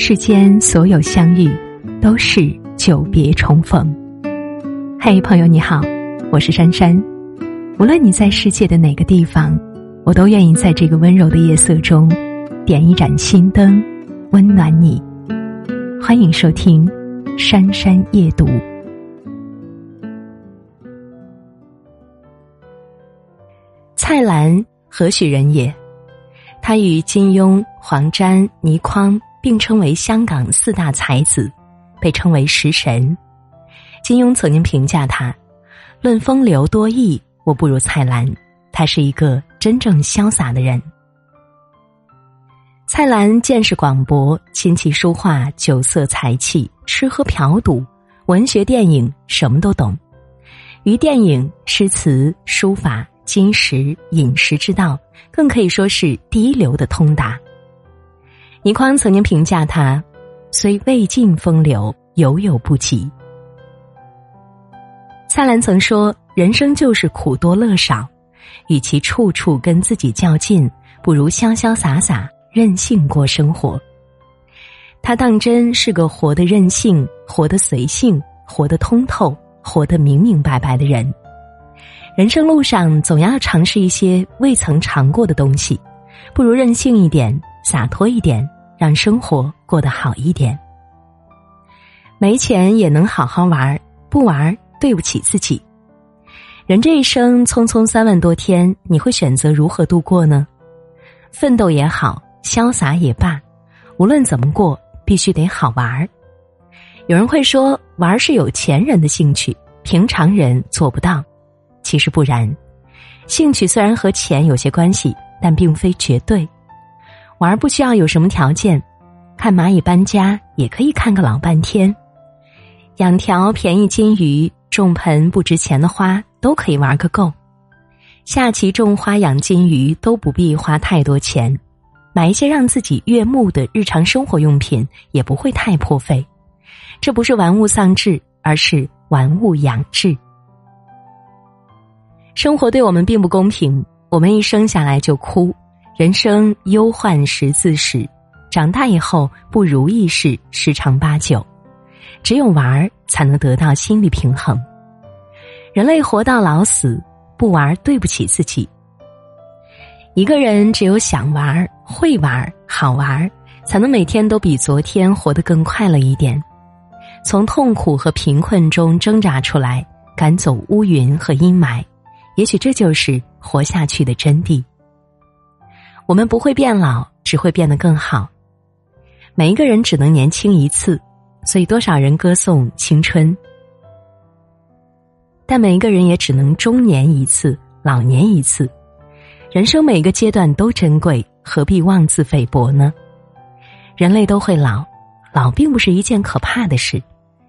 世间所有相遇，都是久别重逢。嘿，朋友你好，我是珊珊。无论你在世界的哪个地方，我都愿意在这个温柔的夜色中，点一盏心灯，温暖你。欢迎收听《珊珊夜读》。蔡澜何许人也？他与金庸、黄沾、倪匡。并称为香港四大才子，被称为食神。金庸曾经评价他：“论风流多义，我不如蔡澜。他是一个真正潇洒的人。”蔡澜见识广博，琴棋书画、酒色财气、吃喝嫖赌、文学电影，什么都懂。于电影、诗词、书法、金石、饮食之道，更可以说是第一流的通达。倪匡曾经评价他：“虽未尽风流，犹有不及。”蔡澜曾说：“人生就是苦多乐少，与其处处跟自己较劲，不如潇潇洒洒、任性过生活。”他当真是个活得任性、活得随性、活得通透、活得明明白白的人。人生路上总要尝试一些未曾尝过的东西，不如任性一点。洒脱一点，让生活过得好一点。没钱也能好好玩，不玩对不起自己。人这一生匆匆三万多天，你会选择如何度过呢？奋斗也好，潇洒也罢，无论怎么过，必须得好玩。有人会说，玩是有钱人的兴趣，平常人做不到。其实不然，兴趣虽然和钱有些关系，但并非绝对。玩不需要有什么条件，看蚂蚁搬家也可以看个老半天，养条便宜金鱼，种盆不值钱的花都可以玩个够，下棋种花养金鱼都不必花太多钱，买一些让自己悦目的日常生活用品也不会太破费，这不是玩物丧志，而是玩物养志。生活对我们并不公平，我们一生下来就哭。人生忧患十字时，长大以后不如意事十常八九，只有玩儿才能得到心理平衡。人类活到老死，不玩儿对不起自己。一个人只有想玩儿、会玩儿、好玩儿，才能每天都比昨天活得更快乐一点，从痛苦和贫困中挣扎出来，赶走乌云和阴霾。也许这就是活下去的真谛。我们不会变老，只会变得更好。每一个人只能年轻一次，所以多少人歌颂青春。但每一个人也只能中年一次，老年一次。人生每个阶段都珍贵，何必妄自菲薄呢？人类都会老，老并不是一件可怕的事，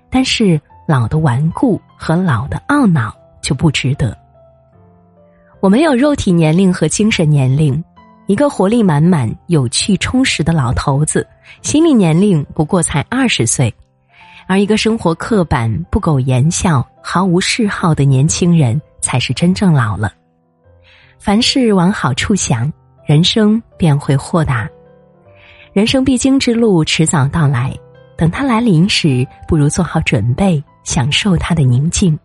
但是老的顽固和老的懊恼就不值得。我们有肉体年龄和精神年龄。一个活力满满、有趣充实的老头子，心理年龄不过才二十岁；而一个生活刻板、不苟言笑、毫无嗜好的年轻人，才是真正老了。凡事往好处想，人生便会豁达。人生必经之路迟早到来，等它来临时，不如做好准备，享受它的宁静。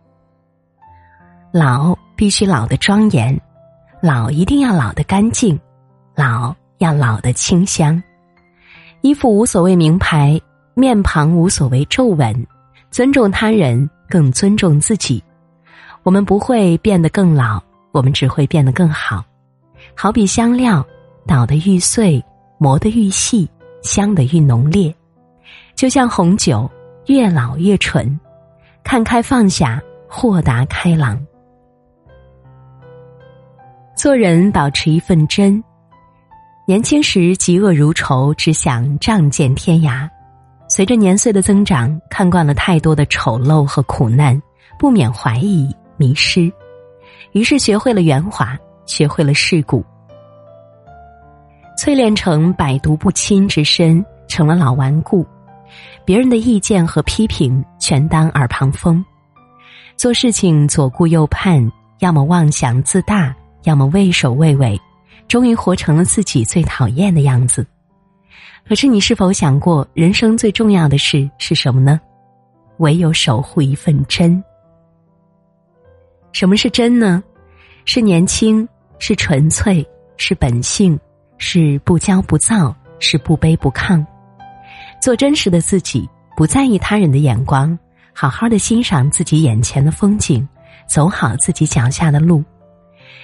老必须老的庄严，老一定要老的干净。老要老的清香，衣服无所谓名牌，面庞无所谓皱纹，尊重他人更尊重自己。我们不会变得更老，我们只会变得更好。好比香料，捣得愈碎，磨得愈细，香得愈浓烈。就像红酒，越老越醇。看开放下，豁达开朗。做人保持一份真。年轻时嫉恶如仇，只想仗剑天涯。随着年岁的增长，看惯了太多的丑陋和苦难，不免怀疑、迷失，于是学会了圆滑，学会了世故，淬炼成百毒不侵之身，成了老顽固。别人的意见和批评全当耳旁风，做事情左顾右盼，要么妄想自大，要么畏首畏尾。终于活成了自己最讨厌的样子。可是你是否想过，人生最重要的事是什么呢？唯有守护一份真。什么是真呢？是年轻，是纯粹，是本性，是不骄不躁，是不卑不亢。做真实的自己，不在意他人的眼光，好好的欣赏自己眼前的风景，走好自己脚下的路，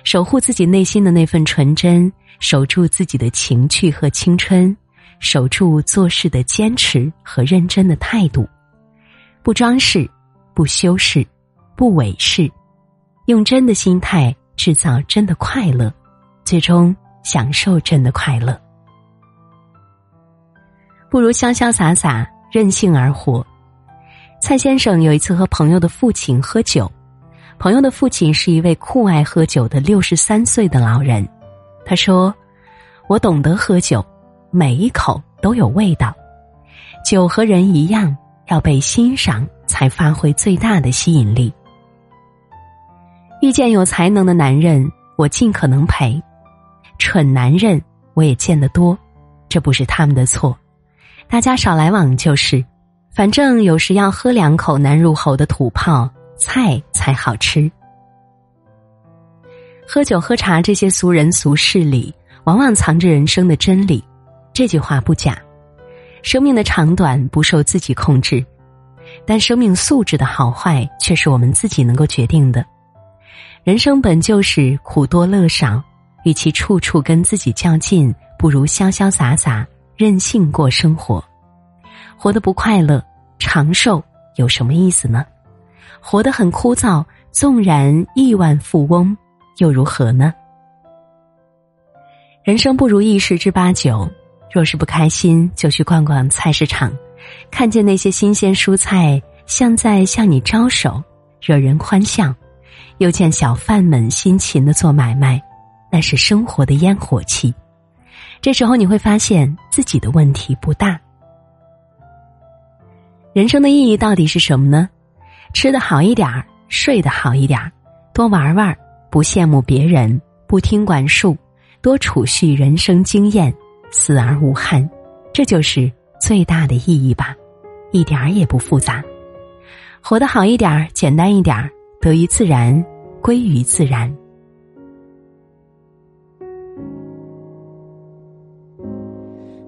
守护自己内心的那份纯真，守住自己的情趣和青春。守住做事的坚持和认真的态度，不装饰，不修饰，不伪饰，用真的心态制造真的快乐，最终享受真的快乐。不如潇潇洒洒、任性而活。蔡先生有一次和朋友的父亲喝酒，朋友的父亲是一位酷爱喝酒的六十三岁的老人。他说：“我懂得喝酒。”每一口都有味道，酒和人一样，要被欣赏才发挥最大的吸引力。遇见有才能的男人，我尽可能陪；蠢男人我也见得多，这不是他们的错，大家少来往就是。反正有时要喝两口难入喉的土炮，菜才好吃。喝酒喝茶这些俗人俗事里，往往藏着人生的真理。这句话不假，生命的长短不受自己控制，但生命素质的好坏却是我们自己能够决定的。人生本就是苦多乐少，与其处处跟自己较劲，不如潇潇洒洒、任性过生活。活得不快乐、长寿有什么意思呢？活得很枯燥，纵然亿万富翁又如何呢？人生不如意十之八九。若是不开心，就去逛逛菜市场，看见那些新鲜蔬菜像在向你招手，惹人欢笑；又见小贩们辛勤的做买卖，那是生活的烟火气。这时候你会发现自己的问题不大。人生的意义到底是什么呢？吃的好一点儿，睡得好一点儿，多玩玩，不羡慕别人，不听管束，多储蓄人生经验。死而无憾，这就是最大的意义吧，一点儿也不复杂，活得好一点儿，简单一点儿，得于自然，归于自然。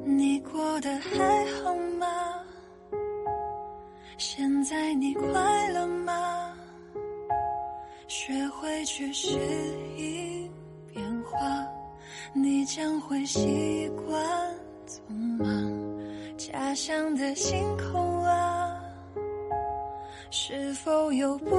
你过得还好吗？现在你快？学会去适应变化。你将会习惯匆忙，家乡的星空啊，是否有不